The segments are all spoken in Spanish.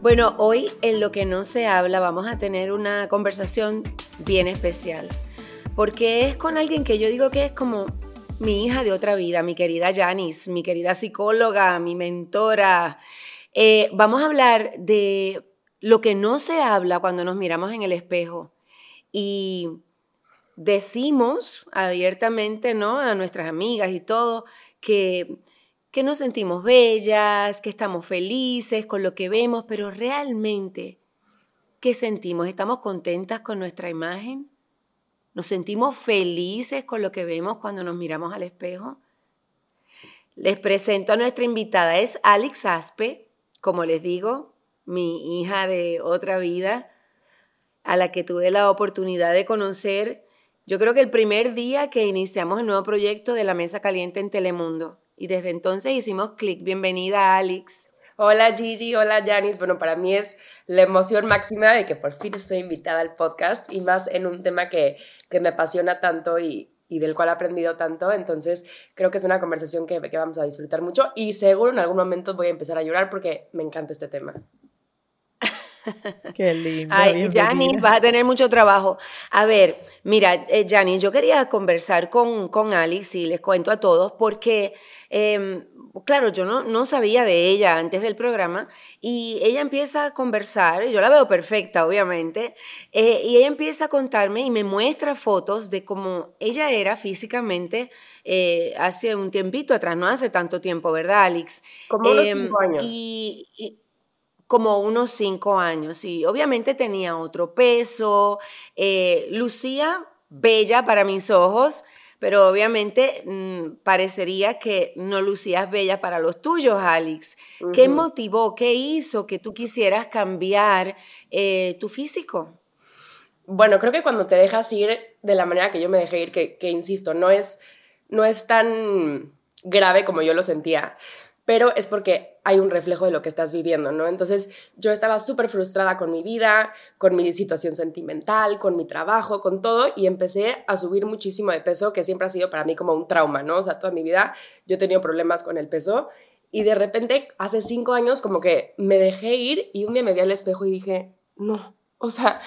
Bueno, hoy en lo que no se habla vamos a tener una conversación bien especial, porque es con alguien que yo digo que es como mi hija de otra vida, mi querida Janice, mi querida psicóloga, mi mentora. Eh, vamos a hablar de lo que no se habla cuando nos miramos en el espejo y decimos abiertamente, ¿no? A nuestras amigas y todo, que, que nos sentimos bellas, que estamos felices con lo que vemos, pero realmente, ¿qué sentimos? ¿Estamos contentas con nuestra imagen? ¿Nos sentimos felices con lo que vemos cuando nos miramos al espejo? Les presento a nuestra invitada, es Alex Aspe, como les digo, mi hija de otra vida, a la que tuve la oportunidad de conocer yo creo que el primer día que iniciamos el nuevo proyecto de la Mesa Caliente en Telemundo. Y desde entonces hicimos clic. Bienvenida, Alex. Hola Gigi, hola Janice. Bueno, para mí es la emoción máxima de que por fin estoy invitada al podcast y más en un tema que, que me apasiona tanto y, y, del cual he aprendido tanto. Entonces, creo que es una conversación que, que vamos a disfrutar mucho y seguro en algún momento voy a empezar a llorar porque me encanta este tema. Qué lindo. Ay, Janice, vas a tener mucho trabajo. A ver, mira, eh, Janice, yo quería conversar con, con Alex y les cuento a todos porque, em, claro, yo no, no sabía de ella antes del programa y ella empieza a conversar, yo la veo perfecta, obviamente, eh, y ella empieza a contarme y me muestra fotos de cómo ella era físicamente eh, hace un tiempito atrás, no hace tanto tiempo, ¿verdad, Alex? Como unos em, cinco años. y como unos cinco años y obviamente tenía otro peso, eh, lucía bella para mis ojos, pero obviamente mm, parecería que no lucías bella para los tuyos, Alex. ¿Qué motivó, qué hizo que tú quisieras cambiar eh, tu físico? Bueno, creo que cuando te dejas ir de la manera que yo me dejé ir, que, que insisto, no es, no es tan grave como yo lo sentía, pero es porque hay un reflejo de lo que estás viviendo, ¿no? Entonces yo estaba súper frustrada con mi vida, con mi situación sentimental, con mi trabajo, con todo, y empecé a subir muchísimo de peso, que siempre ha sido para mí como un trauma, ¿no? O sea, toda mi vida yo he tenido problemas con el peso, y de repente, hace cinco años, como que me dejé ir y un día me vi al espejo y dije, no, o sea,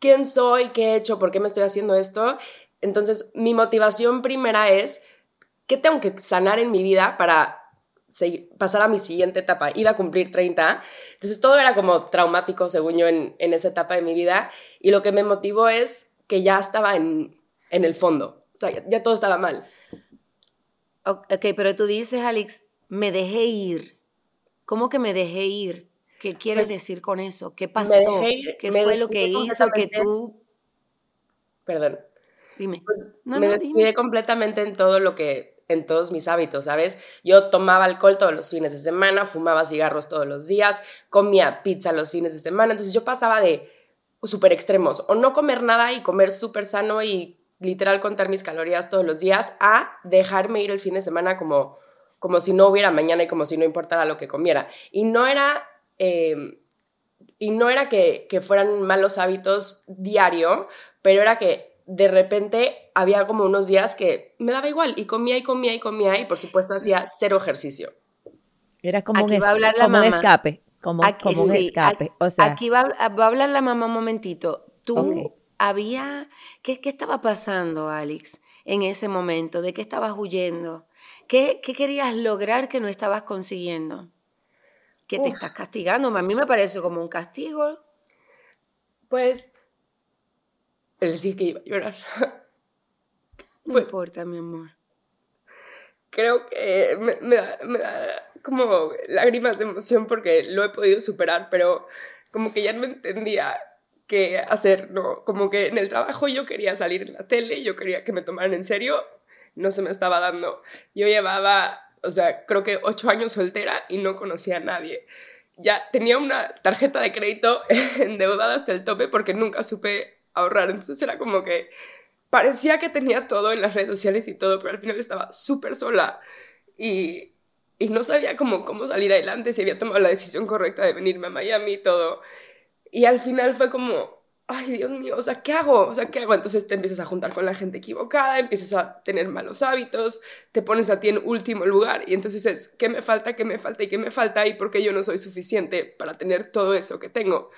¿quién soy? ¿Qué he hecho? ¿Por qué me estoy haciendo esto? Entonces, mi motivación primera es, ¿qué tengo que sanar en mi vida para pasar a mi siguiente etapa, iba a cumplir 30, entonces todo era como traumático, según yo, en, esa etapa de mi vida, y lo que me motivó es que ya estaba en, el fondo, o sea, ya, todo estaba mal. Ok, pero tú dices, Alex, me dejé ir. ¿Cómo que me dejé ir? ¿Qué quieres pues, decir con eso? ¿Qué pasó? ¿Qué fue lo que hizo que tú... Perdón. Dime. Pues me descuidé completamente en todo lo que en todos mis hábitos, ¿sabes? Yo tomaba alcohol todos los fines de semana, fumaba cigarros todos los días, comía pizza los fines de semana, entonces yo pasaba de súper extremos, o no comer nada y comer súper sano y literal contar mis calorías todos los días, a dejarme ir el fin de semana como, como si no hubiera mañana y como si no importara lo que comiera. Y no era... Em, y no era que, que fueran malos hábitos diario, pero era que de repente había como unos días que me daba igual y comía y comía y comía y por supuesto hacía cero ejercicio. Era como, un, va a hablar la escape, como, un escape. Aquí, va, a hablar la mamá un momentito. Tú había, ¿qué, ¿qué estaba pasando, Alex, en ese momento? ¿De qué estabas huyendo? ¿Qué, qué querías lograr que no estabas consiguiendo? ¿Que te estás castigando? A mí me parece como un castigo. Pues él sí que iba a llorar. No pues, importa, mi amor. Creo que me, da, como lágrimas de emoción porque lo he podido superar, pero como que ya no entendía qué hacer, ¿no? Como que en el trabajo yo quería salir en la tele, yo quería que me tomaran en serio, no se me estaba dando. Yo llevaba, o sea, creo que ocho años soltera y no conocía a nadie. Ya tenía una tarjeta de crédito endeudada hasta el tope porque nunca supe ahorrar. Entonces era como que parecía que tenía todo en las redes sociales y todo, pero al final estaba súper sola y, y, no sabía cómo, cómo salir adelante, si había tomado la decisión correcta de venirme a Miami y todo. Y al final fue como, ay Dios mío, o sea, ¿qué hago? O sea, ¿qué hago? Entonces te empiezas a juntar con la gente equivocada, empiezas a tener malos hábitos, te pones a ti en último lugar y entonces es, ¿qué me falta? ¿Qué me falta? ¿Y qué me falta? ¿Y por qué yo no soy suficiente para tener todo eso que tengo?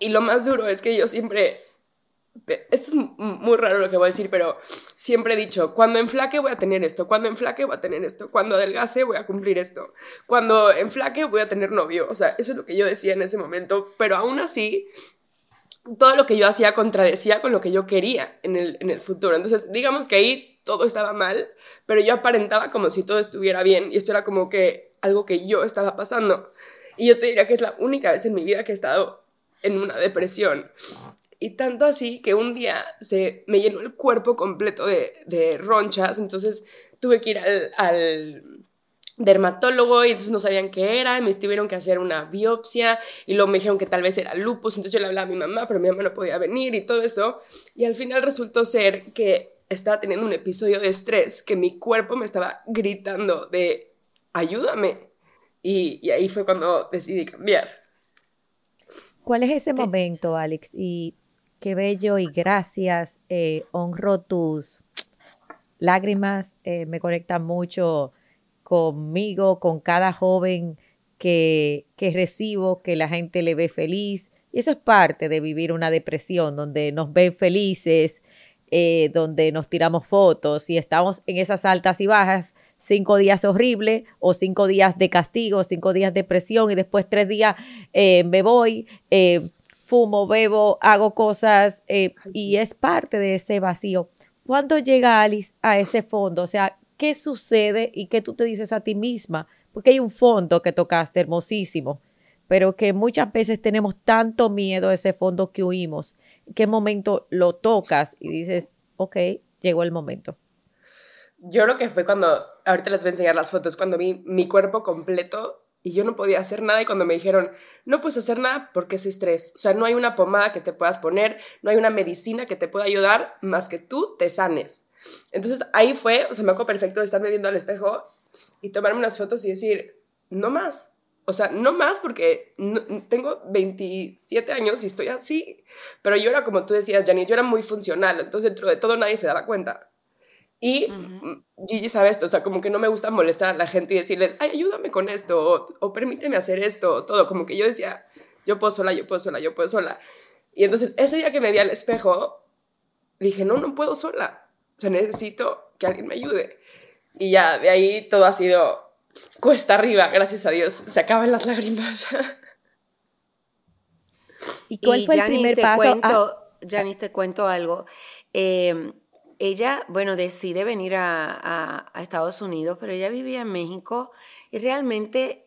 Y lo más duro es que yo siempre, esto es muy raro lo que voy a decir, pero siempre he dicho, cuando enflaque voy a tener esto, cuando enflaque voy a tener esto, cuando adelgace voy a cumplir esto, cuando enflaque voy a tener novio, o sea, eso es lo que yo decía en ese momento, pero aún así todo lo que yo hacía contradecía con lo que yo quería en el, en el futuro. Entonces, digamos que ahí todo estaba mal, pero yo aparentaba como si todo estuviera bien y esto era como que algo que yo estaba pasando. Y yo te diría que es la única vez en mi vida que he estado en una depresión. Y tanto así que un día se me llenó el cuerpo completo de, de ronchas, entonces tuve que ir al dermatólogo y entonces no sabían qué era, y me tuvieron que hacer una biopsia y luego me dijeron que tal vez era lupus, entonces yo le hablaba a mi mamá, pero mi mamá no podía venir y todo eso, y al final resultó ser que estaba teniendo un episodio de estrés, que mi cuerpo me estaba gritando de ayúdame, y, ahí fue cuando decidí cambiar. ¿Cuál es ese momento, Alex? Y qué bello y gracias, eh, honro tus lágrimas, eh, me conecta mucho conmigo, con cada joven que, que recibo, que la gente le ve feliz. Y eso es parte de vivir una depresión, donde nos ven felices, eh, donde nos tiramos fotos y estamos en esas altas y bajas, cinco días horribles o cinco días de castigo, cinco días de presión y después tres días eh, me voy, eh, fumo, bebo, hago cosas y es parte de ese vacío. ¿Cuándo llega Alice a ese fondo? O sea, qué sucede y qué tú te dices a ti misma, porque hay un fondo que tocaste hermosísimo, pero que muchas veces tenemos tanto miedo a ese fondo que huimos. ¿En qué momento lo tocas y dices, ok, llegó el momento? Yo lo que fue cuando, ahorita les voy a enseñar las fotos, cuando vi mi cuerpo completo y yo no podía hacer nada y cuando me dijeron, no puedes hacer nada porque es estrés, o sea, no hay una pomada que te puedas poner, no hay una medicina que te pueda ayudar más que tú te sanes. Entonces ahí fue, o sea, me acuerdo perfecto de estarme viendo al espejo y tomarme unas fotos y decir, no más. O sea, no más porque tengo 27 años y estoy así. Pero yo era como tú decías, Janice, yo era muy funcional. Entonces, dentro de todo, nadie se daba cuenta. Y Gigi sabe esto, o sea, como que no me gusta molestar a la gente y decirles, ay, ayúdame con esto, o, o permíteme hacer esto, o todo. Como que yo decía, yo puedo sola, yo puedo sola, yo puedo sola. Y entonces, ese día que me vi al espejo, dije, no, no puedo sola o sea, necesito que alguien me ayude. Y ya, de ahí todo ha sido cuesta arriba, gracias a Dios. Se acaban las lágrimas. ¿Y cuál fue el primer paso? Cuento, Janice, te cuento algo. Em, ella, bueno, decide venir a, a, Estados Unidos, pero ella vivía en México y realmente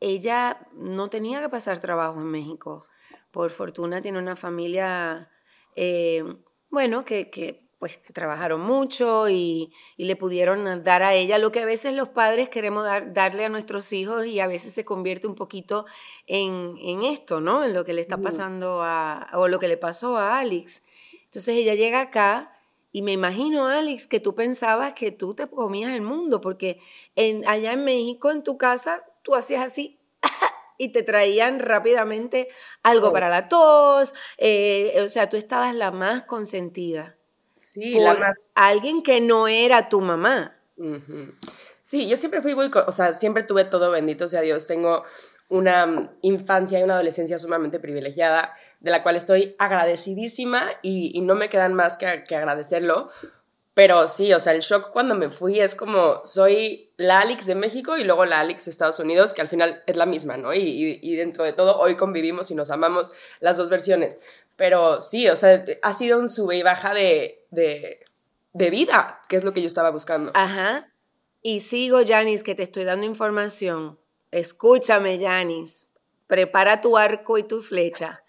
ella no tenía que pasar trabajo en México. Por fortuna tiene una familia, eh, bueno, que, que pues trabajaron mucho y, le pudieron dar a ella lo que a veces los padres queremos darle a nuestros hijos y a veces se convierte un poquito en, esto, ¿no? En lo que le está pasando a, o lo que le pasó a Alex. Entonces ella llega acá y me imagino, Alex, que tú pensabas que tú te comías el mundo, porque en, allá en México, en tu casa, tú hacías así y te traían rápidamente algo oh. para la tos, eh, o sea, tú estabas la más consentida. Sí, la más... alguien que no era tu mamá. Sí, yo siempre fui muy, o sea, siempre tuve todo, bendito sea Dios, tengo una mm, infancia y una adolescencia sumamente privilegiada, de la cual estoy agradecidísima y, no me quedan más que, que, agradecerlo. Pero sí, o sea, el shock cuando me fui es como, soy la Alex de México y luego la Alex de Estados Unidos, que al final es la misma, ¿no? Y, y dentro de todo, hoy convivimos y nos amamos las dos versiones. Pero sí, o sea, ha sido un sube y baja de, de, vida, que es lo que yo estaba buscando. Ajá. Y sigo, Janis, que te estoy dando información. Escúchame, Janis. Prepara tu arco y tu flecha.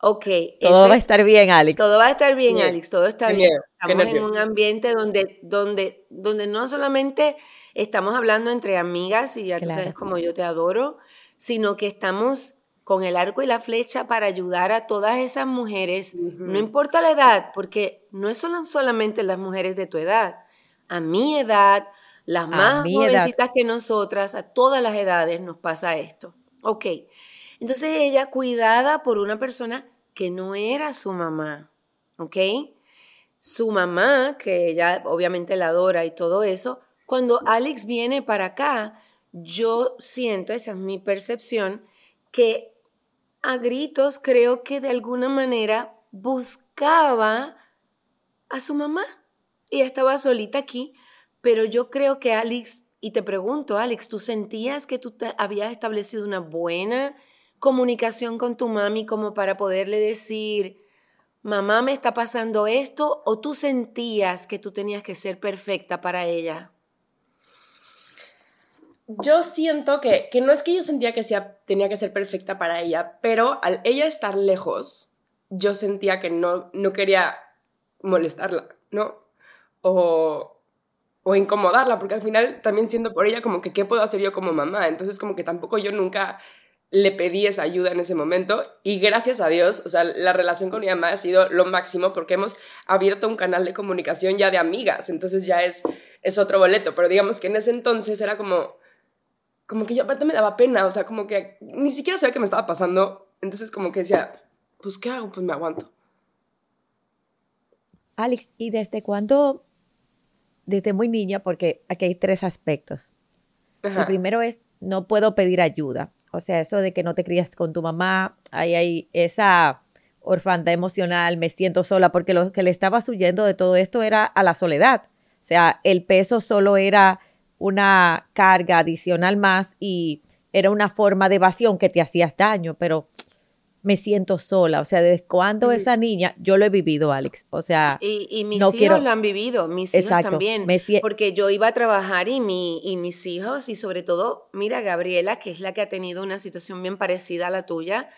Ok. Todo va a estar bien, Alex. Todo va a estar bien, Alex. Todo está bien. Estamos en un ambiente donde, donde, donde no solamente estamos hablando entre amigas y ya tú sabes como yo te adoro, sino que estamos con el arco y la flecha para ayudar a todas esas mujeres, no importa la edad, porque no son solamente las mujeres de tu edad, a mi edad, las más jovencitas que nosotras, a todas las edades nos pasa esto. Ok, entonces ella cuidada por una persona que no era su mamá, ¿ok? Su mamá, que ella obviamente la adora y todo eso, cuando Alex viene para acá, yo siento, esta es mi percepción, que a gritos creo que de alguna manera buscaba a su mamá. Y estaba solita aquí, pero yo creo que Alex, y te pregunto, Alex, ¿tú sentías que tú habías establecido una buena comunicación con tu mami como para poderle decir, mamá, me está pasando esto, o tú sentías que tú tenías que ser perfecta para ella? Yo siento que, que no es que yo sentía que sea, tenía que ser perfecta para ella, pero al ella estar lejos, yo sentía que no, no quería molestarla, ¿no? O, o incomodarla, porque al final también siendo por ella como que qué puedo hacer yo como mamá, entonces como que tampoco yo nunca le pedí esa ayuda en ese momento y gracias a Dios, o sea, la relación con mi mamá ha sido lo máximo porque hemos abierto un canal de comunicación ya de amigas, entonces ya es, es otro boleto, pero digamos que en ese entonces era como, como que yo aparte me daba pena, o sea, como que ni siquiera sabía qué me estaba pasando, entonces como que decía, pues ¿qué hago? Pues me aguanto. Alex, ¿y desde cuándo, desde muy niña, porque aquí hay tres aspectos? El primero es, no puedo pedir ayuda o sea, eso de que no te crías con tu mamá, ahí hay esa orfandad emocional, me siento sola, porque lo que le estabas huyendo de todo esto era a la soledad. O sea, el peso solo era una carga adicional más y era una forma de evasión que te hacías daño, pero me siento sola. O sea, desde cuando esa niña, yo lo he vivido, Alex. O sea, y, mis hijos lo han vivido, mis hijos también. porque yo iba a trabajar y, mi, y mis hijos, y sobre todo, mira, Gabriela, que es la que ha tenido una situación bien parecida a la tuya,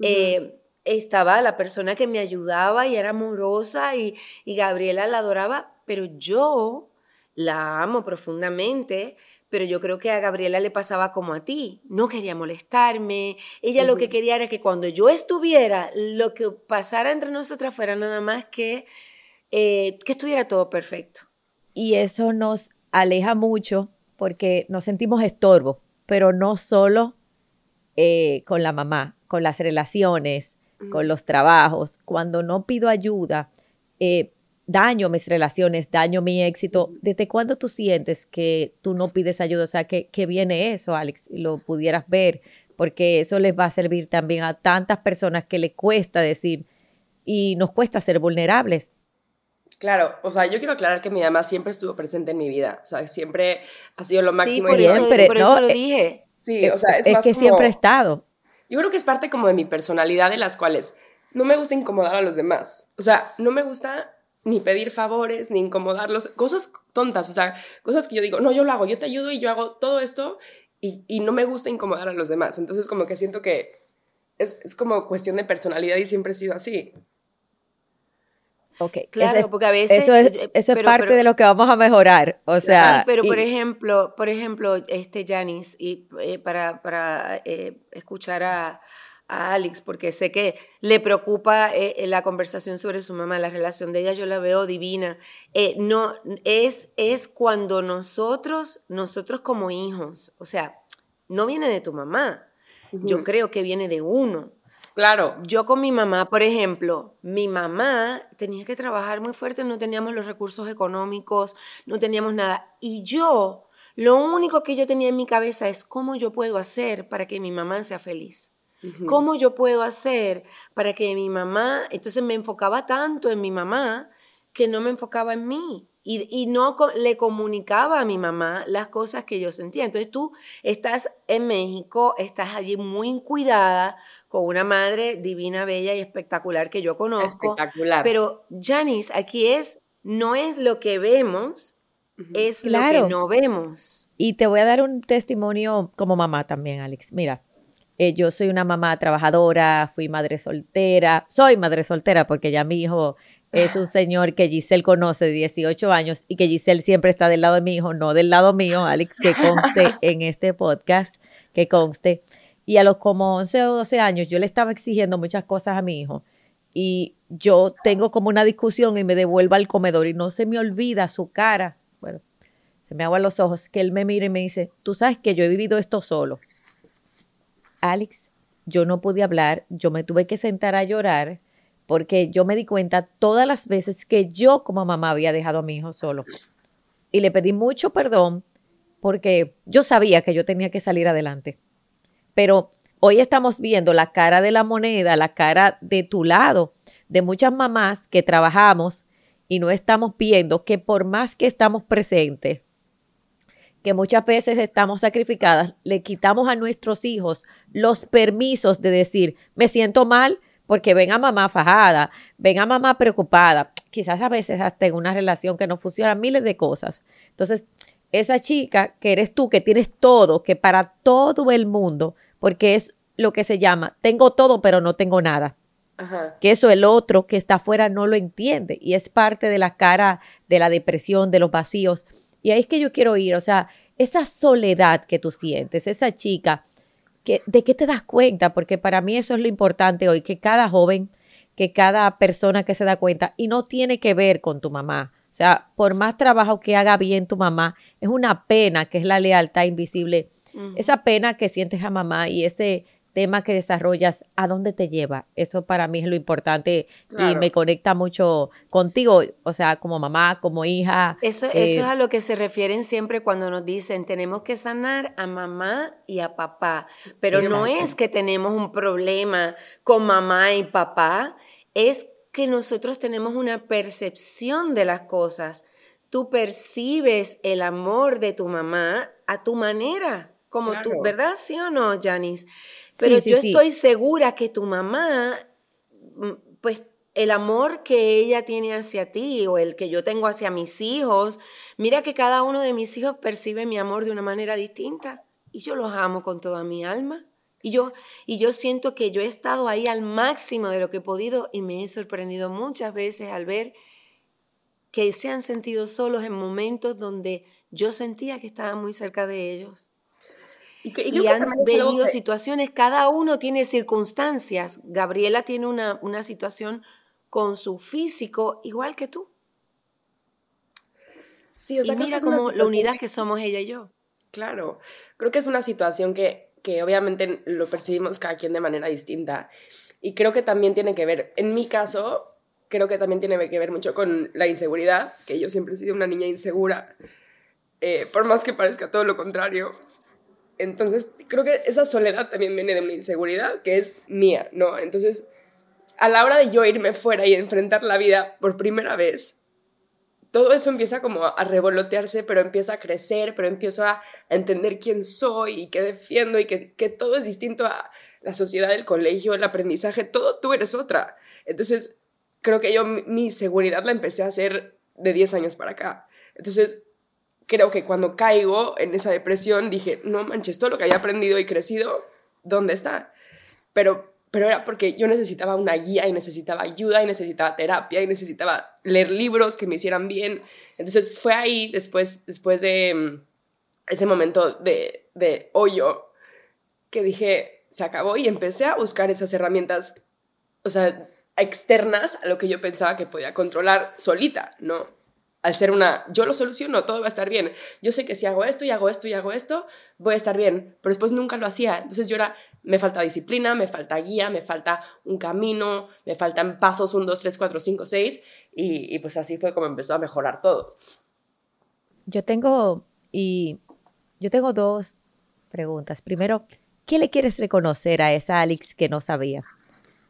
eh, estaba la persona que me ayudaba y era amorosa y, y Gabriela la adoraba, pero yo la amo profundamente pero yo creo que a Gabriela le pasaba como a ti, no quería molestarme, ella lo que quería era que cuando yo estuviera, lo que pasara entre nosotras fuera nada más que eh, que estuviera todo perfecto. Y eso nos aleja mucho porque nos sentimos estorbo, pero no solo eh, con la mamá, con las relaciones, con los trabajos. Cuando no pido ayuda, eh, daño mis relaciones, daño mi éxito. ¿Desde cuándo tú sientes que tú no pides ayuda? O sea, que, que viene eso, Alex, y lo pudieras ver, porque eso les va a servir también a tantas personas que le cuesta decir y nos cuesta ser vulnerables. Claro, o sea, yo quiero aclarar que mi mamá siempre estuvo presente en mi vida, o sea, siempre ha sido lo máximo. Sí, por, eso, por eso lo eh, dije. Sí, o sea, es, es que siempre ha estado. Yo creo que es parte como de mi personalidad de las cuales no me gusta incomodar a los demás. O sea, no me gusta ni pedir favores, ni incomodarlos, cosas tontas, o sea, cosas que yo digo, no, yo lo hago, yo te ayudo y yo hago todo esto y, y no me gusta incomodar a los demás. Entonces como que siento que es, es como cuestión de personalidad y siempre he sido así. Ok, claro, porque a veces... Eso es, eso es parte de lo que vamos a mejorar, o sea... Sí, pero por ejemplo, por ejemplo, este Janice, y eh, para, para eh, escuchar a, a Alex porque sé que le preocupa eh, eh, la conversación sobre su mamá, la relación de ella yo la veo divina. Eh, no, es, es cuando nosotros, nosotros como hijos, o sea, no viene de tu mamá, yo creo que viene de uno. Claro. Yo con mi mamá, por ejemplo, mi mamá tenía que trabajar muy fuerte, no teníamos los recursos económicos, no teníamos nada. Y yo, lo único que yo tenía en mi cabeza es cómo yo puedo hacer para que mi mamá sea feliz. ¿Cómo yo puedo hacer para que mi mamá, entonces me enfocaba tanto en mi mamá que no me enfocaba en mí y, no le comunicaba a mi mamá las cosas que yo sentía. Entonces tú estás en México, estás allí muy cuidada con una madre divina, bella y espectacular que yo conozco. Espectacular. Pero Janice, aquí es, no es lo que vemos, es lo que no vemos. Y te voy a dar un testimonio como mamá también, Alex. Mira, eh, yo soy una mamá trabajadora, fui madre soltera, soy madre soltera porque ya mi hijo es un señor que Giselle conoce de 18 años y que Giselle siempre está del lado de mi hijo, no del lado mío, Alex, que conste en este podcast, que conste. Y a los como 11 o 12 años yo le estaba exigiendo muchas cosas a mi hijo y yo tengo como una discusión y me devuelvo al comedor y no se me olvida su cara, bueno, se me aguan los ojos, que él me mira y me dice, tú sabes que yo he vivido esto solo Alex, yo no pude hablar, yo me tuve que sentar a llorar porque yo me di cuenta todas las veces que yo como mamá había dejado a mi hijo solo. Y le pedí mucho perdón porque yo sabía que yo tenía que salir adelante. Pero hoy estamos viendo la cara de la moneda, la cara de tu lado, de muchas mamás que trabajamos y no estamos viendo que por más que estamos presentes, que muchas veces estamos sacrificadas, le quitamos a nuestros hijos los permisos de decir, me siento mal porque ven a mamá fajada, ven a mamá preocupada, quizás a veces hasta en una relación que no funciona, miles de cosas. Entonces, esa chica que eres tú, que tienes todo, que para todo el mundo, porque es lo que se llama, tengo todo pero no tengo nada. Que eso el otro que está afuera no lo entiende y es parte de la cara de la depresión, de los vacíos. Y ahí es que yo quiero ir, o sea, esa soledad que tú sientes, esa chica, que, ¿de qué te das cuenta? Porque para mí eso es lo importante hoy, que cada joven, que cada persona que se da cuenta, y no tiene que ver con tu mamá. O sea, por más trabajo que haga bien tu mamá, es una pena que es la lealtad invisible. Esa pena que sientes a mamá y ese tema que desarrollas, ¿a dónde te lleva? Eso para mí es lo importante y me conecta mucho contigo, o sea, como mamá, como hija. Eso, eso es eh, a lo que se refieren siempre cuando nos dicen, tenemos que sanar a mamá y a papá, pero no es que tenemos un problema con mamá y papá, es que nosotros tenemos una percepción de las cosas. Tú percibes el amor de tu mamá a tu manera, como tú, ¿verdad? ¿Sí o no, Janice? Pero yo estoy segura que tu mamá, mm, pues el amor que ella tiene hacia ti o el que yo tengo hacia mis hijos, mira que cada uno de mis hijos percibe mi amor de una manera distinta y yo los amo con toda mi alma. Y yo, y yo siento que yo he estado ahí al máximo de lo que he podido y me he sorprendido muchas veces al ver que se han sentido solos en momentos donde yo sentía que estaba muy cerca de ellos. Y, han venido situaciones, cada uno tiene circunstancias. Gabriela tiene una, una situación con su físico igual que tú. Sí, o sea, y mira como la unidad que somos ella y yo. Claro, creo que es una situación que, que obviamente lo percibimos cada quien de manera distinta. Y creo que también tiene que ver, en mi caso, creo que también tiene que ver mucho con la inseguridad, que yo siempre he sido una niña insegura, eh, por más que parezca todo lo contrario. Entonces, creo que esa soledad también viene de mi inseguridad, que es mía, ¿no? Entonces, a la hora de yo irme fuera y enfrentar la vida por primera vez, todo eso empieza como a revolotearse, pero empieza a crecer, pero empiezo a entender quién soy y qué defiendo y que, que todo es distinto a la sociedad, el colegio, el aprendizaje, todo tú eres otra. Entonces, creo que yo mi seguridad la empecé a hacer de 10 años para acá. Entonces, creo que cuando caigo en esa depresión dije, no manches, todo lo que haya aprendido y crecido, ¿dónde está? Pero, pero era porque yo necesitaba una guía y necesitaba ayuda y necesitaba terapia y necesitaba leer libros que me hicieran bien. Entonces fue ahí, después, después de mm, ese momento de, de hoyo, que dije, se acabó y empecé a buscar esas herramientas, o sea, externas a lo que yo pensaba que podía controlar solita, ¿no? Al ser una, yo lo soluciono, todo va a estar bien. Yo sé que si hago esto y hago esto y hago esto, voy a estar bien, pero después nunca lo hacía. Entonces yo era, me falta disciplina, me falta guía, me falta un camino, me faltan pasos 1, 2, 3, 4, 5, 6 y, pues así fue como empezó a mejorar todo. Yo tengo, y yo tengo dos preguntas. Primero, ¿qué le quieres reconocer a esa Alex que no sabía?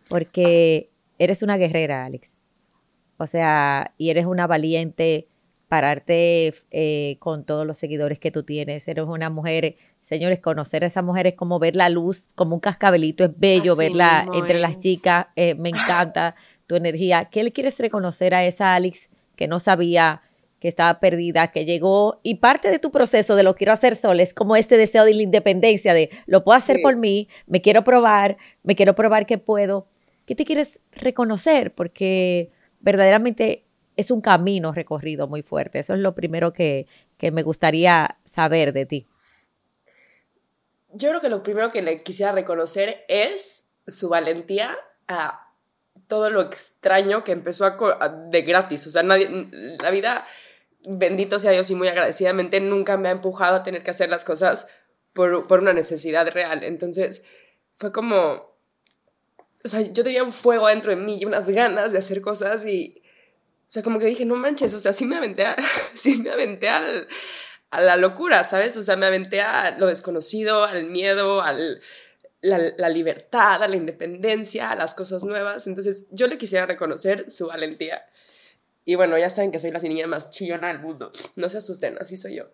Porque eres una guerrera, Alex. O sea, y eres una valiente pararte eh, con todos los seguidores que tú tienes. Eres una mujer, señores, conocer a esa mujer es como ver la luz, como un cascabelito, es bello verla entre las chicas, eh, me encanta tu energía. ¿Qué le quieres reconocer a esa Alex que no sabía que estaba perdida, que llegó y parte de tu proceso de lo quiero hacer sola es como este deseo de la independencia, de lo puedo hacer por mí, me quiero probar, me quiero probar que puedo. ¿Qué te quieres reconocer? Porque verdaderamente es un camino recorrido muy fuerte. Eso es lo primero que, me gustaría saber de ti. Yo creo que lo primero que le quisiera reconocer es su valentía a todo lo extraño que empezó a, de gratis. O sea, nadie, la vida, bendito sea Dios y muy agradecidamente, nunca me ha empujado a tener que hacer las cosas por, por una necesidad real. Entonces, fue como o sea, yo tenía un fuego dentro de mí y unas ganas de hacer cosas y, o sea, como que dije, no manches, o sea, sí me aventé a, sí me aventé al, a la locura, ¿sabes? O sea, me aventé a lo desconocido, al miedo, al, la, la, libertad, a la independencia, a las cosas nuevas. Entonces, yo le quisiera reconocer su valentía. Y bueno, ya saben que soy la niña más chillona del mundo. No se asusten, así soy yo.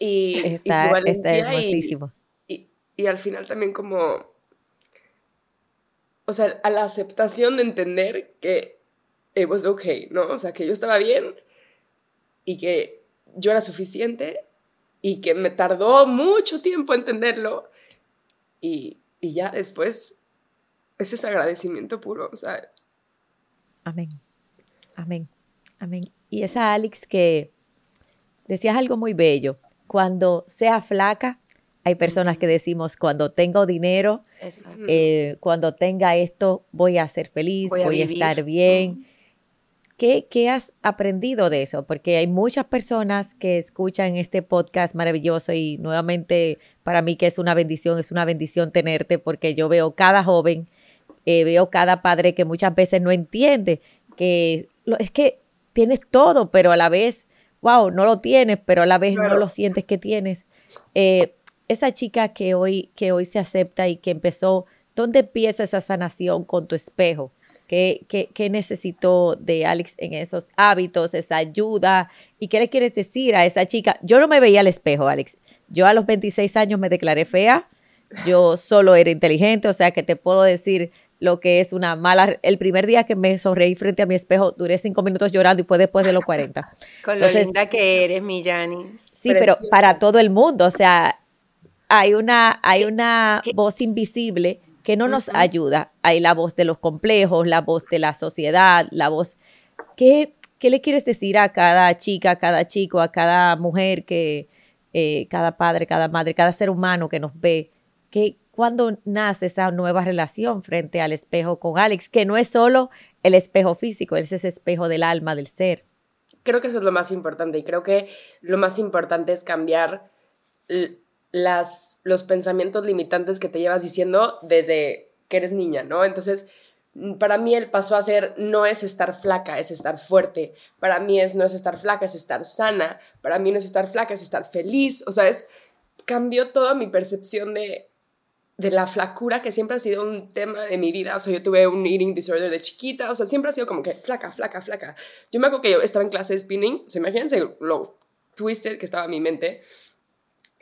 Y, está, su valentía está hermosísimo. Y, y, al final también como, o sea, a la aceptación de entender que it was okay, ¿no? O sea, que yo estaba bien y que yo era suficiente y que me tardó mucho tiempo entenderlo y, y ya después ese es agradecimiento puro, o sea. Amén, amén, amén. Y esa Alex que decías algo muy bello, cuando sea flaca, hay personas que decimos, cuando tengo dinero, eh, cuando tenga esto, voy a ser feliz, voy, a, estar bien. ¿Qué, has aprendido de eso? Porque hay muchas personas que escuchan este podcast maravilloso y nuevamente para mí que es una bendición, es una bendición tenerte porque yo veo cada joven, eh, veo cada padre que muchas veces no entiende que es que tienes todo, pero a la vez, wow, no lo tienes, pero a la vez no lo sientes que tienes. Eh, esa chica que hoy, que hoy se acepta y que empezó, ¿dónde empieza esa sanación con tu espejo? ¿Qué, qué, necesitó de Alex en esos hábitos, esa ayuda? ¿Y qué le quieres decir a esa chica? Yo no me veía al espejo, Alex. Yo a los 26 años me declaré fea. Yo solo era inteligente, o sea que te puedo decir lo que es una mala... El primer día que me sonreí frente a mi espejo, duré cinco minutos llorando y fue después de los 40. Con lo linda que eres, mi Janice. Sí, pero para todo el mundo, o sea, hay una, hay una voz invisible que no nos ayuda. Hay la voz de los complejos, la voz de la sociedad, la voz... ¿Qué, qué le quieres decir a cada chica, a cada chico, a cada mujer que... Eh, cada padre, cada madre, cada ser humano que nos ve, que cuando nace esa nueva relación frente al espejo con Alex, que no es solo el espejo físico, es ese espejo del alma, del ser. Creo que eso es lo más importante y creo que lo más importante es cambiar las, los pensamientos limitantes que te llevas diciendo desde que eres niña, ¿no? Entonces, mm, para mí el paso a ser no es estar flaca, es estar fuerte. Para mí es no es estar flaca, es estar sana. Para mí no es estar flaca, es estar feliz. O sea, es, cambió toda mi percepción de, de la flacura, que siempre ha sido un tema de mi vida. O sea, yo tuve un eating disorder de chiquita. O sea, siempre ha sido como que flaca, flaca, flaca. Yo me acuerdo que yo estaba en clase de spinning. O sea, imagínense lo twisted que estaba en mi mente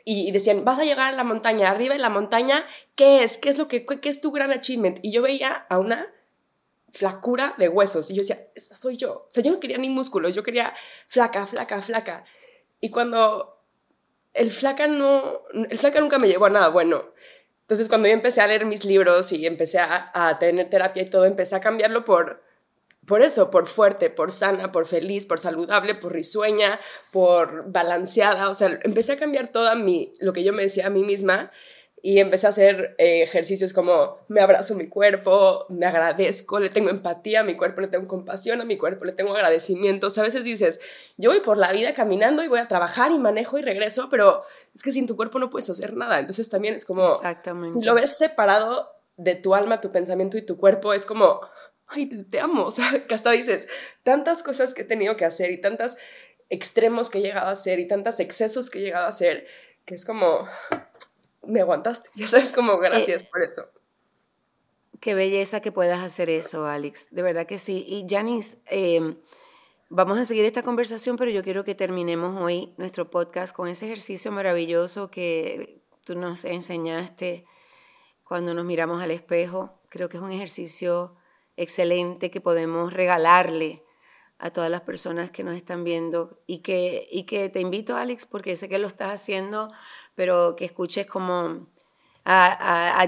y decían, vas a llegar a la montaña, arriba en la montaña, ¿qué es? ¿Qué es lo que, qué es tu gran achievement? Y yo veía a una flacura de huesos y yo decía, esa soy yo. O sea, yo no quería ni músculos, yo quería flaca, flaca, flaca. Y cuando el flaca no, el flaca nunca me llevó a nada bueno. Entonces cuando yo empecé a leer mis libros y empecé a, a tener terapia y todo, empecé a cambiarlo por por eso, por fuerte, por sana, por feliz, por saludable, por risueña, por balanceada. O sea, empecé a cambiar toda mi, lo que yo me decía a mí misma y empecé a hacer eh, ejercicios como me abrazo mi cuerpo, me agradezco, le tengo empatía a mi cuerpo, le tengo compasión a mi cuerpo, le tengo agradecimiento. O sea, a veces dices, yo voy por la vida caminando y voy a trabajar y manejo y regreso, pero es que sin tu cuerpo no puedes hacer nada. Entonces también es como, si lo ves separado de tu alma, tu pensamiento y tu cuerpo, es como ay, te amo, o sea, que hasta dices, tantas cosas que he tenido que hacer y tantos extremos que he llegado a hacer y tantos excesos que he llegado a hacer, que es como, me aguantaste, ya sabes, como gracias por eso. Qué belleza que puedas hacer eso, Alex, de verdad que sí. Y Janice, em, vamos a seguir esta conversación, pero yo quiero que terminemos hoy nuestro podcast con ese ejercicio maravilloso que tú nos enseñaste cuando nos miramos al espejo. Creo que es un ejercicio excelente que podemos regalarle a todas las personas que nos están viendo y que, y que te invito, Alex, porque sé que lo estás haciendo, pero que escuches como a, a,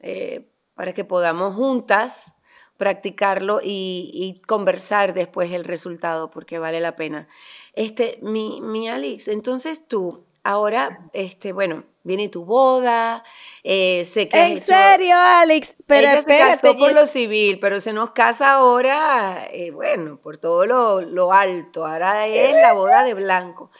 eh, para que podamos juntas practicarlo y, y, conversar después el resultado, porque vale la pena. Este, mi, mi Alex, entonces tú, ahora, este, bueno, viene tu boda, eh, sé que... ¿En serio, Alex? Pero ella se casó por lo civil, pero se nos casa ahora, eh, bueno, por todo lo, lo, alto, ahora es la boda de blanco.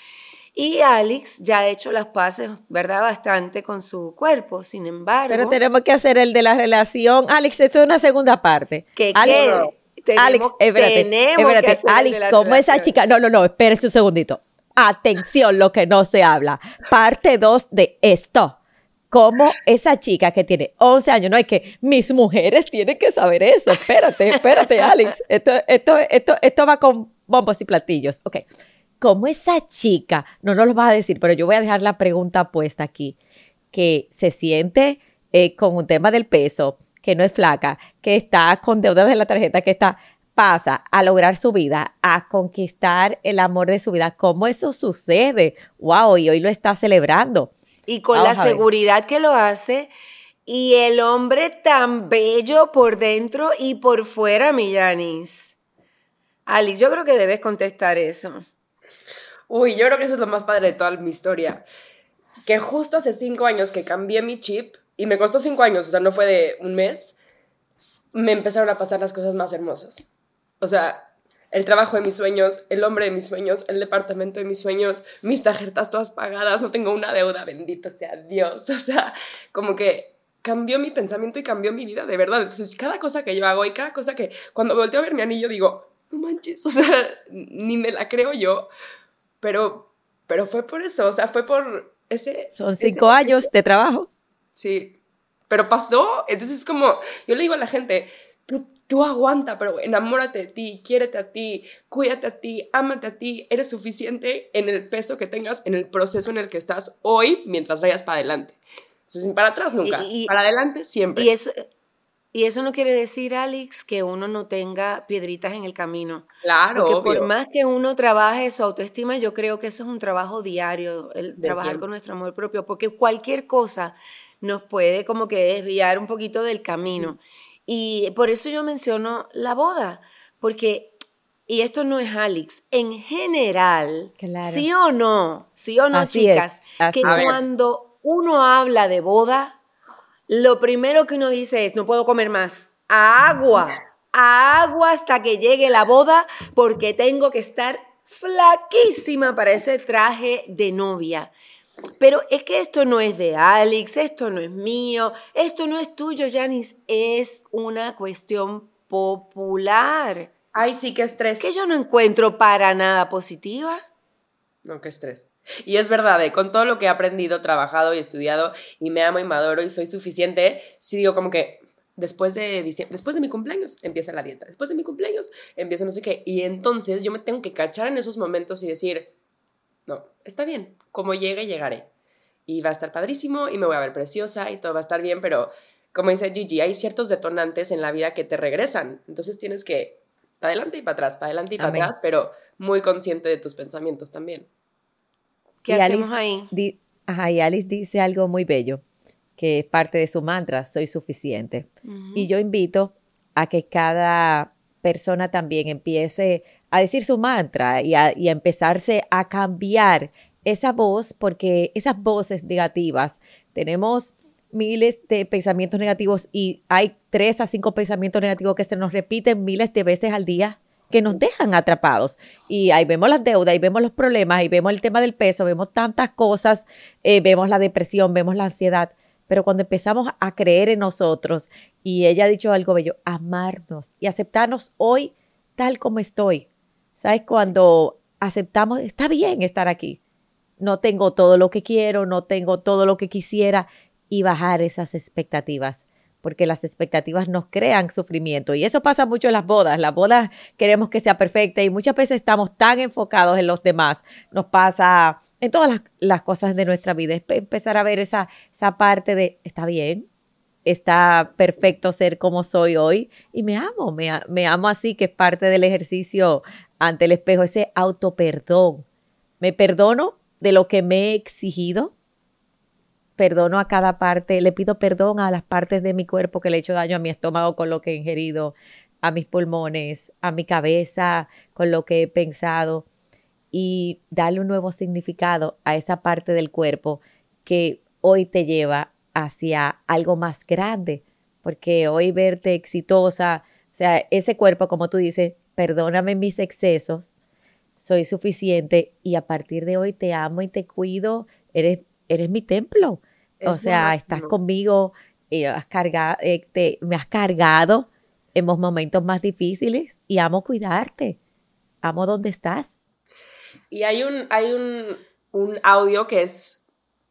Y Alex ya ha hecho las paces, ¿verdad? Bastante con su cuerpo, sin embargo. Pero tenemos que hacer el de la relación. Alex, esto es una segunda parte. ¿Qué Alex, Alex, espérate, espérate. Alex, ¿cómo esa chica? No, no, no, espérese un segundito. Atención, lo que no se habla. Parte 2 de esto. ¿Cómo esa chica que tiene 11 años, no es que mis mujeres tienen que saber eso. Espérate, espérate, Alex. Esto, esto, esto, esto va con bombos y platillos. Ok. ¿Cómo esa chica, no nos lo vas a decir, pero yo voy a dejar la pregunta puesta aquí, que se siente eh, con un tema del peso, que no es flaca, que está con deudas de la tarjeta, que está pasa a lograr su vida, a conquistar el amor de su vida. ¿Cómo eso sucede? ¡Wow! Y hoy lo está celebrando. Y con la seguridad que lo hace. Y el hombre tan bello por dentro y por fuera, mi Yanis. Alex, yo creo que debes contestar eso. Uy, yo creo que eso es lo más padre de toda mi historia. Que justo hace cinco años que cambié mi chip, y me costó cinco años, o sea, no fue de un mes, me empezaron a pasar las cosas más hermosas. O sea, el trabajo de mis sueños, el hombre de mis sueños, el departamento de mis sueños, mis tarjetas todas pagadas, no tengo una deuda, bendito sea Dios. O sea, como que cambió mi pensamiento y cambió mi vida de verdad. Entonces, cada cosa que yo hago y cada cosa que cuando volteo a ver mi anillo digo, no manches, o sea, ni me la creo yo, pero, pero fue por eso, o sea, fue por ese... Son cinco años de trabajo. Sí, pero pasó, entonces es como, yo le digo a la gente, tú aguanta, pero enamórate de ti, quiérete a ti, cuídate a ti, ámate a ti, eres suficiente en el peso que tengas, en el proceso en el que estás hoy, mientras vayas para adelante. Entonces, para atrás nunca, para adelante siempre. Y eso, y eso no quiere decir, Alex, que uno no tenga piedritas en el camino. Claro, Porque por más que uno trabaje su autoestima, yo creo que eso es un trabajo diario, el trabajar con nuestro amor propio, porque cualquier cosa nos puede como que desviar un poquito del camino. Y por eso yo menciono la boda, porque, y esto no es Alex, en general, sí o no, sí o no, chicas, que cuando uno habla de boda, lo primero que uno dice es, no puedo comer más, agua, agua hasta que llegue la boda, porque tengo que estar flaquísima para ese traje de novia. Pero es que esto no es de Alex, esto no es mío, esto no es tuyo, Janice, es una cuestión popular. Ay, sí, qué estrés. Que yo no encuentro para nada positiva. No, qué estrés. Y es verdad, eh, con todo lo que he aprendido, trabajado y estudiado, y me amo y me adoro y soy suficiente, sí digo como que después de después de mi cumpleaños empieza la dieta, después de mi cumpleaños empiezo no sé qué, y entonces yo me tengo que cachar en esos momentos y decir, no, está bien, como llegue, llegaré. Y va a estar padrísimo y me voy a ver preciosa y todo va a estar bien, pero como dice Gigi, hay ciertos detonantes en la vida que te regresan. Entonces tienes que para adelante y para atrás, para adelante y para atrás, pero muy consciente de tus pensamientos también. ¿Qué hacemos ahí? ajá, y Alice dice algo muy bello, que es parte de su mantra, soy suficiente. Y yo invito a que cada persona también empiece a decir su mantra y a, empezarse a cambiar esa voz, porque esas voces negativas, tenemos miles de pensamientos negativos y hay tres a cinco pensamientos negativos que se nos repiten miles de veces al día que nos dejan atrapados. Y ahí vemos las deudas, ahí vemos los problemas, ahí vemos el tema del peso, vemos tantas cosas, eh, vemos la depresión, vemos la ansiedad. Pero cuando empezamos a creer en nosotros, y ella ha dicho algo bello, amarnos y aceptarnos hoy tal como estoy, ¿Sabes? Cuando aceptamos, está bien estar aquí. No tengo todo lo que quiero, no tengo todo lo que quisiera y bajar esas expectativas, porque las expectativas nos crean sufrimiento y eso pasa mucho en las bodas. Las bodas queremos que sea perfecta y muchas veces estamos tan enfocados en los demás. Nos pasa en todas las, cosas de nuestra vida. Es empezar a ver esa, esa parte de, está bien, está perfecto ser como soy hoy y me amo, me, me amo así, que es parte del ejercicio ante el espejo, ese autoperdón. Me perdono de lo que me he exigido, perdono a cada parte, le pido perdón a las partes de mi cuerpo que le he hecho daño a mi estómago con lo que he ingerido, a mis pulmones, a mi cabeza con lo que he pensado y darle un nuevo significado a esa parte del cuerpo que hoy te lleva hacia algo más grande, porque hoy verte exitosa, o sea, ese cuerpo, como tú dices, perdóname mis excesos, soy suficiente y a partir de hoy te amo y te cuido, eres, eres mi templo. o sea, estás conmigo, y has cargado, eh, me has cargado en los momentos más difíciles y amo cuidarte. Amo donde estás. Y hay un, hay un, un audio que es,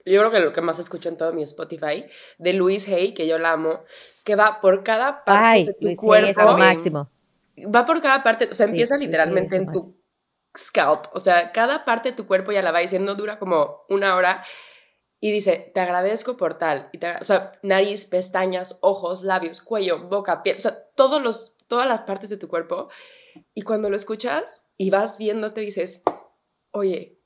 yo creo que lo que más escucho en todo mi Spotify, de Luis Hay, que yo la amo, que va por cada parte de tu cuerpo. Hay máximo. Va por cada parte, o sea, empieza literalmente en tu scalp, o sea, cada parte de tu cuerpo ya la va diciendo, dura como una hora y dice, te agradezco por tal, y o sea, nariz, pestañas, ojos, labios, cuello, boca, piel, o sea, todos los, todas las partes de tu cuerpo. Y cuando lo escuchas y vas viéndote, dices, oye,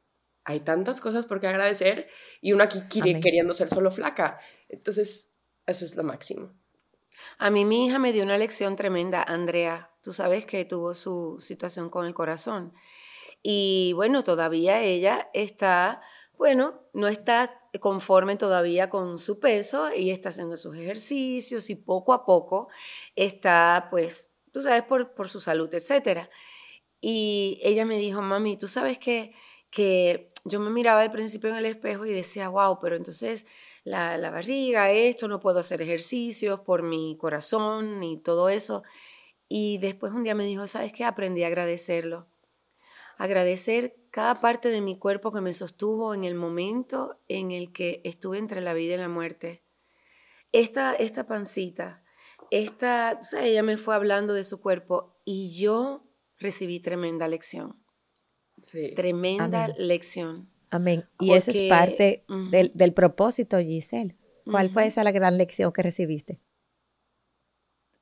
hay tantas cosas por qué agradecer y uno aquí quiere, queriendo ser solo flaca. Entonces, eso es lo máximo. A mí mi hija me dio una lección tremenda, Andrea. Tú sabes que tuvo su situación con el corazón. Y bueno, todavía ella está, bueno, no está conforme todavía con su peso y está haciendo sus ejercicios y poco a poco está, pues, tú sabes, por, por su salud, etc. Y ella me dijo, mami, tú sabes que, que yo me miraba al principio en el espejo y decía, wow, pero entonces la, la barriga, esto, no puedo hacer ejercicios por mi corazón y todo eso. Y después un día me dijo, ¿sabes qué? Aprendí a agradecerlo agradecer cada parte de mi cuerpo que me sostuvo en el momento en el que estuve entre la vida y la muerte. Esta, esta pancita, esta, ella me fue hablando de su cuerpo y yo recibí tremenda lección. Tremenda lección. Amén. Y eso es parte del, del, propósito, Giselle. ¿Cuál fue esa la gran lección que recibiste?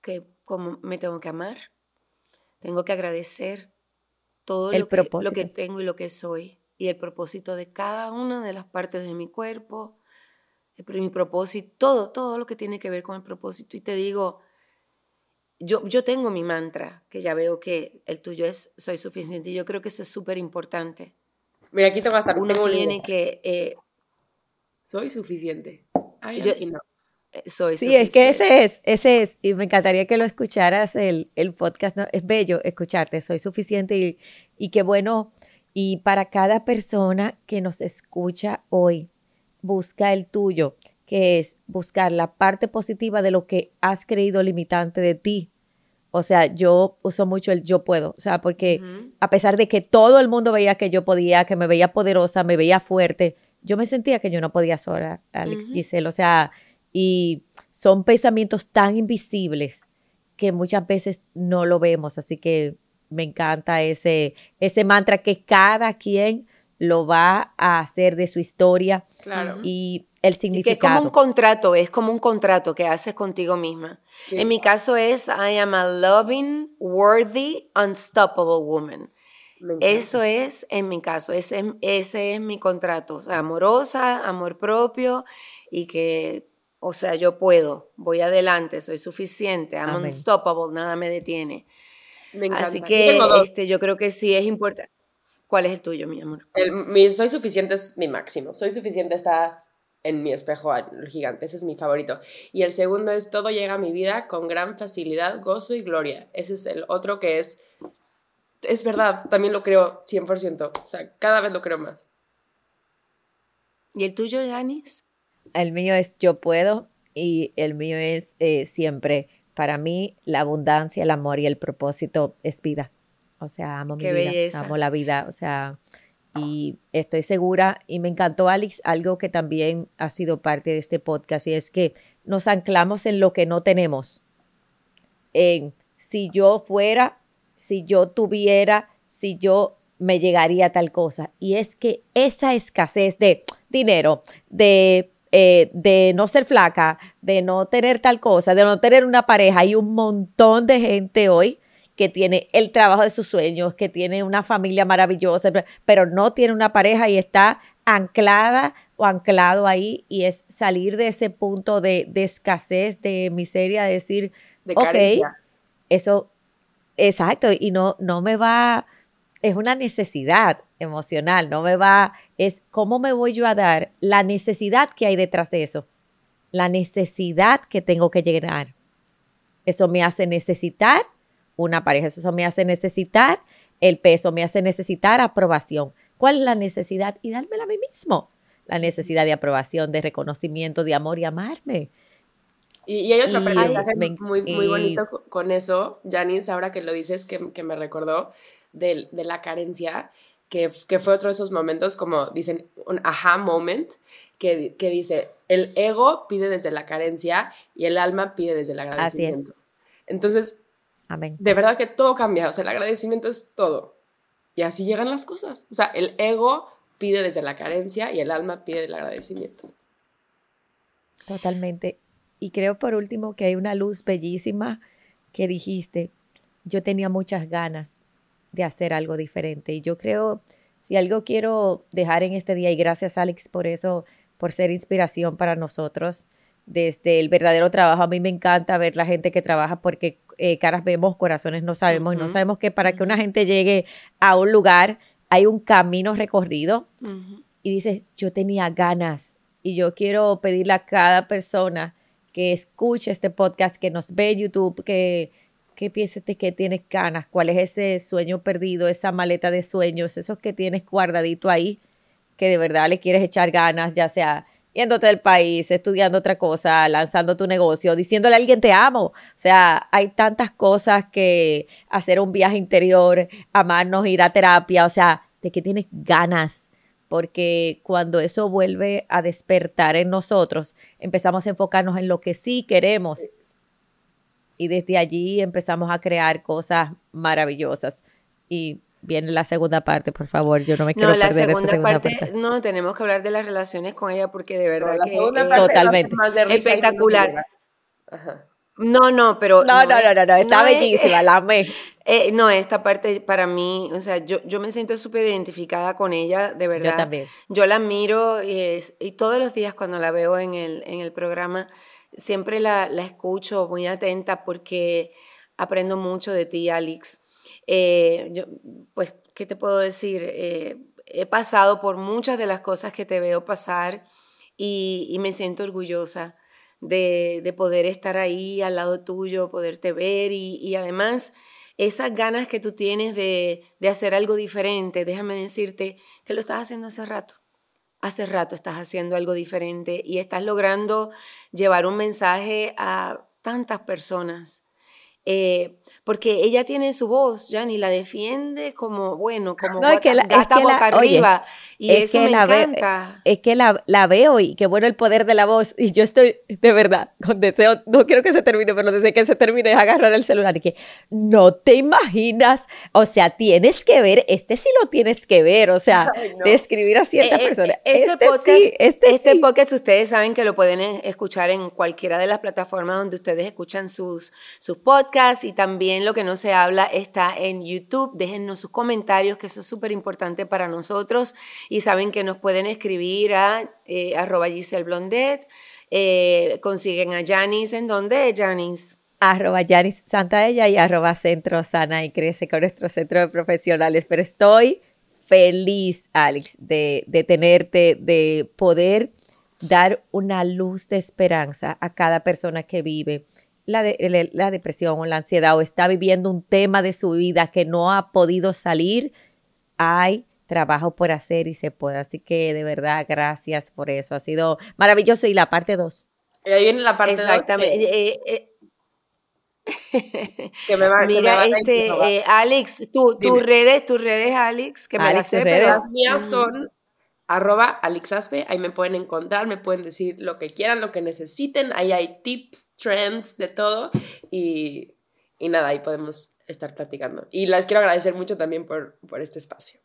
Que como me tengo que amar, tengo que agradecer todo lo, que, lo que tengo y lo que soy y el propósito de cada una de las partes de mi cuerpo, mi propósito, todo, todo lo que tiene que ver con el propósito. Y te digo, yo, yo tengo mi mantra, que ya veo que el tuyo es soy suficiente, y yo creo que eso es súper importante. Mira, aquí tengo hasta Uno tiene que... Eh, soy suficiente. Ay, yo, no. Eh, soy sí, es que ese es, ese es, y me encantaría que lo escucharas el, el podcast, ¿no? es bello escucharte, soy suficiente y, y qué bueno, y para cada persona que nos escucha hoy, busca el tuyo, que es buscar la parte positiva de lo que has creído limitante de ti. O sea, yo uso mucho el yo puedo, o sea, porque a pesar de que todo el mundo veía que yo podía, que me veía poderosa, me veía fuerte, yo me sentía que yo no podía sola, Alex Giselle, o sea, y son pensamientos tan invisibles que muchas veces no lo vemos. Así que me encanta ese, ese mantra que cada quien lo va a hacer de su historia claro. y el significado. Y que es como un contrato, es como un contrato que haces contigo misma. En mi caso es I am a loving, worthy, unstoppable woman. Eso es en mi caso, ese, ese es mi contrato, amorosa, amor propio y que o sea, yo puedo, voy adelante, soy suficiente, I'm unstoppable, nada me detiene. Me encanta. Así que yo, este, yo creo que sí es importante. ¿Cuál es el tuyo, mi amor? El, mi soy suficiente es mi máximo. Soy suficiente está en mi espejo gigante, ese es mi favorito. Y el segundo es todo llega a mi vida con gran facilidad, gozo y gloria. Ese es el otro que es, es verdad, también lo creo 100%. O sea, cada vez lo creo más. ¿Y el tuyo, Yanis? El mío es yo puedo y el mío es eh, siempre, para mí, la abundancia, el amor y el propósito es vida. O sea, amo mi vida, amo la vida, o sea, y estoy segura, y me encantó, Alex, algo que también ha sido parte de este podcast, y es que nos anclamos en lo que no tenemos. En si yo fuera, si yo tuviera, si yo me llegaría tal cosa. Y es que esa escasez de dinero, de eh, de no ser flaca, de no tener tal cosa, de no tener una pareja. Hay un montón de gente hoy que tiene el trabajo de sus sueños, que tiene una familia maravillosa, pero no tiene una pareja y está anclada o anclado ahí y es salir de ese punto de, escasez, de miseria, de decir, de ok, eso, exacto, y no, no me va, es una necesidad emocional, no me va, es cómo me voy yo a dar la necesidad que hay detrás de eso, la necesidad que tengo que llenar. Eso me hace necesitar una pareja, eso me hace necesitar el peso me hace necesitar aprobación. ¿Cuál es la necesidad? Y dármela a mí mismo. La necesidad de aprobación, de reconocimiento, de amor y amarme. Y, hay otro aprendizaje muy, muy bonito con eso, Janice, ahora que lo dices, que, que me recordó de, de la carencia, que, que, fue otro de esos momentos, como dicen, un aha moment, que, que, dice, el ego pide desde la carencia y el alma pide desde el agradecimiento. Entonces, Amén. de verdad que todo cambia, o sea, el agradecimiento es todo. Y así llegan las cosas. O sea, el ego pide desde la carencia y el alma pide el agradecimiento. Totalmente. Y creo por último que hay una luz bellísima que dijiste, yo tenía muchas ganas de hacer algo diferente. Y yo creo, si algo quiero dejar en este día, y gracias Alex por eso, por ser inspiración para nosotros, desde el verdadero trabajo, a mí me encanta ver la gente que trabaja porque eh, caras vemos, corazones no sabemos, y no sabemos que para que una gente llegue a un lugar hay un camino recorrido. Y dices, yo tenía ganas y yo quiero pedirle a cada persona que escuche este podcast, que nos ve en YouTube, que, que pienses que tienes ganas, cuál es ese sueño perdido, esa maleta de sueños, esos que tienes guardadito ahí, que de verdad le quieres echar ganas, ya sea yéndote del país, estudiando otra cosa, lanzando tu negocio, diciéndole a alguien te amo. O sea, hay tantas cosas que hacer un viaje interior, amarnos, ir a terapia, o sea, de que tienes ganas porque cuando eso vuelve a despertar en nosotros, empezamos a enfocarnos en lo que sí queremos y desde allí empezamos a crear cosas maravillosas. Y viene la segunda parte, por favor, yo no me quiero no, la perder segunda esa segunda parte, No, tenemos que hablar de las relaciones con ella porque de verdad que totalmente espectacular. No, no, pero no, no, no, no, está bellísima, la amé. Eh, no, esta parte para mí, o sea, yo, yo me siento súper identificada con ella, de verdad. Yo también. Yo la miro y, y, todos los días cuando la veo en el, en el programa, siempre la, la escucho muy atenta porque aprendo mucho de ti, Alex. Eh, yo, pues, ¿qué te puedo decir? Eh, he pasado por muchas de las cosas que te veo pasar y, me siento orgullosa de, de, poder estar ahí al lado tuyo, poderte ver y, y además esas ganas que tú tienes de, hacer algo diferente, déjame decirte que lo estás haciendo hace rato. Hace rato estás haciendo algo diferente y estás logrando llevar un mensaje a tantas personas. Eh, porque ella tiene su voz, ya ni la defiende como, bueno, como no, que la, gata boca arriba. y eso me encanta. es que la, la, veo y qué bueno el poder de la voz. Y yo estoy, de verdad, con deseo, no quiero que se termine, pero desde que se termine es agarrar el celular y que no te imaginas, o sea, tienes que ver, este sí lo tienes que ver, o sea, describir a ciertas eh, eh, personas. Este, este, podcast, sí, este, este podcast ustedes saben que lo pueden escuchar en cualquiera de las plataformas donde ustedes escuchan sus, sus podcasts y también lo que no se habla está en YouTube. Déjennos sus comentarios, que eso es súper importante para nosotros. Y saben que nos pueden escribir a eh, Giselle Blondet. Eh, consiguen a Janice. ¿En dónde, Janice? Arroba Janice Santaella y arroba Centro Sana y Crece con nuestro centro de profesionales. Pero estoy feliz, Alex, de tenerte, de poder dar una luz de esperanza a cada persona que vive la, la depresión o la ansiedad o está viviendo un tema de su vida que no ha podido salir, hay trabajo por hacer y se puede. Así que de verdad, gracias por eso. Ha sido maravilloso. Y la parte 2. Y ahí viene la parte 2. Exactamente. Eh, eh, que me va, Mira, este, eh, Alex, tus redes, tus redes, Alex, que me las sé, pero las mías son arroba alixaspe, ahí me pueden encontrar, me pueden decir lo que quieran, lo que necesiten, ahí hay tips, trends, de todo y, nada, ahí podemos estar platicando. Y les quiero agradecer mucho también por, por este espacio.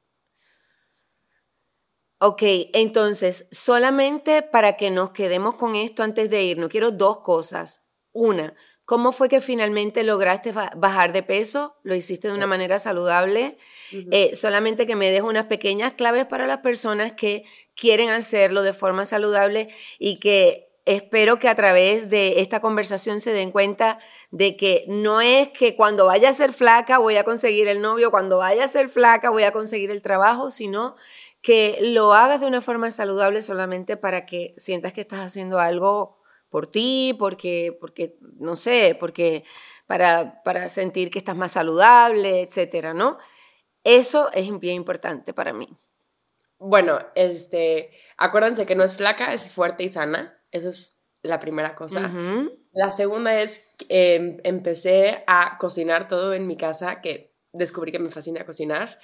Ok, entonces, solamente para que nos quedemos con esto antes de irnos, quiero dos cosas. Una, ¿cómo fue que finalmente lograste bajar de peso? ¿Lo hiciste de una manera saludable? Eh, solamente que me dejo unas pequeñas claves para las personas que quieren hacerlo de forma saludable y que espero que a través de esta conversación se den cuenta de que no es que cuando vaya a ser flaca voy a conseguir el novio, cuando vaya a ser flaca voy a conseguir el trabajo, sino que lo hagas de una forma saludable solamente para que sientas que estás haciendo algo por ti, porque, porque no sé, porque para, para sentir que estás más saludable, etcétera, ¿no? Eso es bien importante para mí. Bueno, este, acuérdense que no es flaca, es fuerte y sana. Eso es la primera cosa. La segunda es, eh, empecé a cocinar todo en mi casa, que descubrí que me fascina cocinar.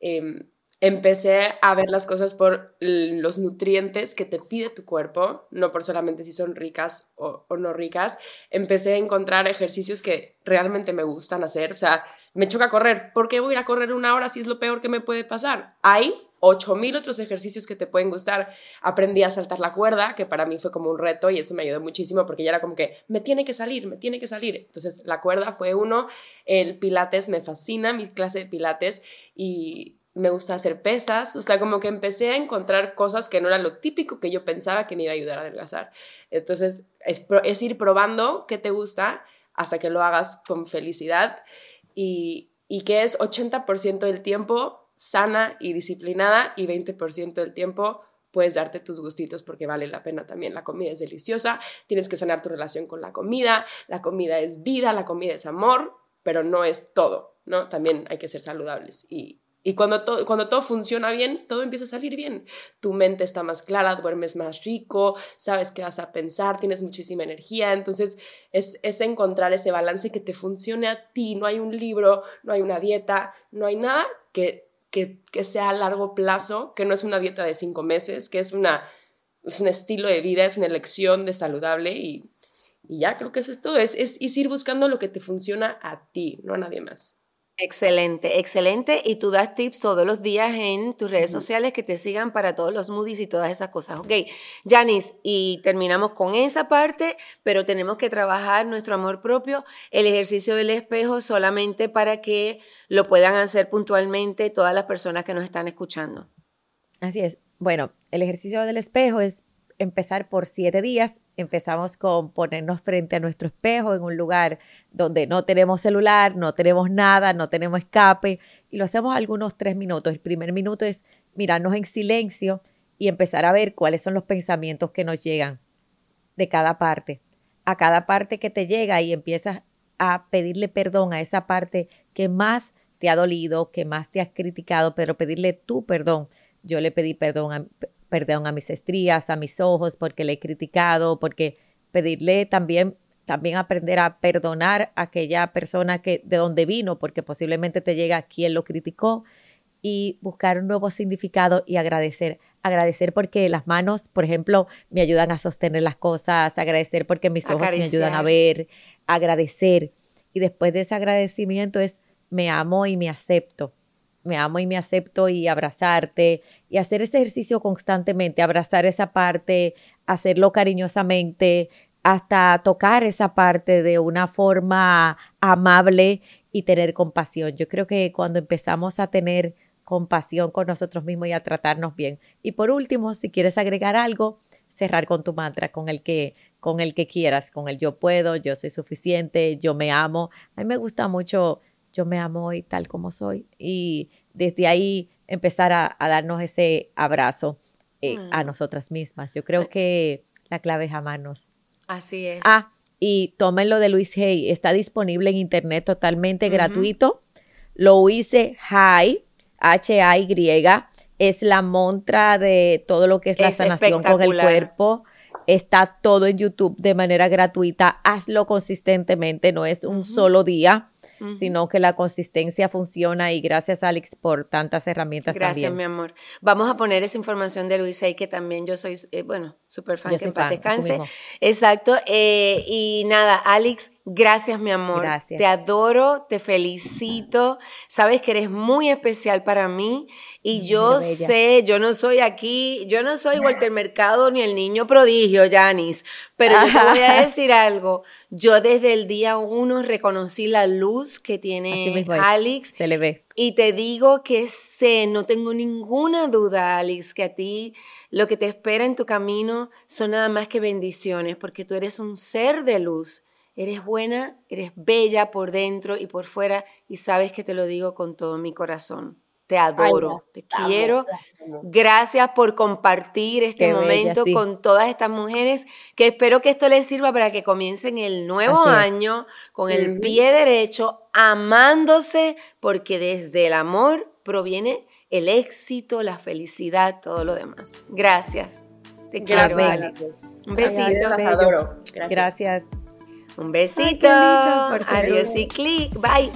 Em, empecé a ver las cosas por los nutrientes que te pide tu cuerpo, no por solamente si son ricas o, no ricas. Empecé a encontrar ejercicios que realmente me gustan hacer. O sea, me choca correr. ¿Por qué voy a ir a correr una hora si es lo peor que me puede pasar? Hay 8000 otros ejercicios que te pueden gustar. Aprendí a saltar la cuerda, que para mí fue como un reto y eso me ayudó muchísimo porque ya era como que me tiene que salir, me tiene que salir. Entonces, la cuerda fue uno, el pilates me fascina, mi clase de pilates y me gusta hacer pesas, o sea, como que empecé a encontrar cosas que no era lo típico que yo pensaba que me iba a ayudar a adelgazar. Entonces, es, ir probando qué te gusta hasta que lo hagas con felicidad y, que es 80% del tiempo sana y disciplinada y 20% del tiempo puedes darte tus gustitos porque vale la pena también. La comida es deliciosa, tienes que sanar tu relación con la comida, la comida es vida, la comida es amor, pero no es todo, ¿no? También hay que ser saludables y, y cuando, cuando todo funciona bien, todo empieza a salir bien. Tu mente está más clara, duermes más rico, sabes qué vas a pensar, tienes muchísima energía. Entonces es, es encontrar ese balance que te funcione a ti. No hay un libro, no hay una dieta, no hay nada que, que, que sea a largo plazo, que no es una dieta de cinco meses, que es, una, es un estilo de vida, es una elección de saludable y, y ya creo que eso es todo. Es, es ir buscando lo que te funciona a ti, no a nadie más. Excelente, excelente. Y tú das tips todos los días en tus redes sociales que te sigan para todos los moodies y todas esas cosas. Ok, Janice, y terminamos con esa parte, pero tenemos que trabajar nuestro amor propio, el ejercicio del espejo solamente para que lo puedan hacer puntualmente todas las personas que nos están escuchando. Así es. Bueno, el ejercicio del espejo es empezar por siete días. Empezamos con ponernos frente a nuestro espejo en un lugar donde no tenemos celular, no tenemos nada, no tenemos escape y lo hacemos algunos tres minutos. El primer minuto es mirarnos en silencio y empezar a ver cuáles son los pensamientos que nos llegan de cada parte. A cada parte que te llega y empiezas a pedirle perdón a esa parte que más te ha dolido, que más te has criticado, pero pedirle tu perdón. Yo le pedí perdón a, perdón a mis estrías, a mis ojos, porque le he criticado, porque pedirle también también aprender a perdonar a aquella persona que de donde vino, porque posiblemente te llega quien lo criticó y buscar un nuevo significado y agradecer. Agradecer porque las manos, por ejemplo, me ayudan a sostener las cosas, agradecer porque mis ojos me ayudan a ver, agradecer. Y después de ese agradecimiento es me amo y me acepto me amo y me acepto y abrazarte y hacer ese ejercicio constantemente, abrazar esa parte, hacerlo cariñosamente, hasta tocar esa parte de una forma amable y tener compasión. Yo creo que cuando empezamos a tener compasión con nosotros mismos y a tratarnos bien. Y por último, si quieres agregar algo, cerrar con tu mantra, con el que con el que quieras, con el yo puedo, yo soy suficiente, yo me amo. A mí me gusta mucho yo me amo hoy tal como soy. Y desde ahí empezar a, darnos ese abrazo eh, a mm. nosotras mismas. Yo creo que la clave es amarnos. Así es. Ah, y tómenlo de Luis Hay. Está disponible en internet totalmente gratuito. Lo hice High, H-A-Y. Es la montra de todo lo que es la sanación con el cuerpo. Está todo en YouTube de manera gratuita. Hazlo consistentemente, no es un solo día sino que la consistencia funciona y gracias Alex por tantas herramientas gracias, mi amor. Vamos a poner esa información de Luis que también yo soy, eh, bueno, súper fan, que en descanse. Exacto. Eh, y nada, Alex, gracias, mi amor. Gracias. Te adoro, te felicito. Sabes que eres muy especial para mí y yo sé, yo no soy aquí, yo no soy Walter Mercado ni el niño prodigio, Janis, pero yo te voy a decir algo. Yo desde el día uno reconocí la luz que tiene Alex. Se le ve. Y te digo que sé, no tengo ninguna duda, Alex, que a ti lo que te espera en tu camino son nada más que bendiciones, porque tú eres un ser de luz. Eres buena, eres bella por dentro y por fuera, y sabes que te lo digo con todo mi corazón. Te adoro, te quiero. Gracias por compartir este momento con todas estas mujeres, que espero que esto les sirva para que comiencen el nuevo año con el pie derecho, amándose, porque desde el amor proviene el éxito, la felicidad, todo lo demás. Gracias. Te quiero, Alex. Un besito. Gracias. Un besito. Adiós y clic. Bye.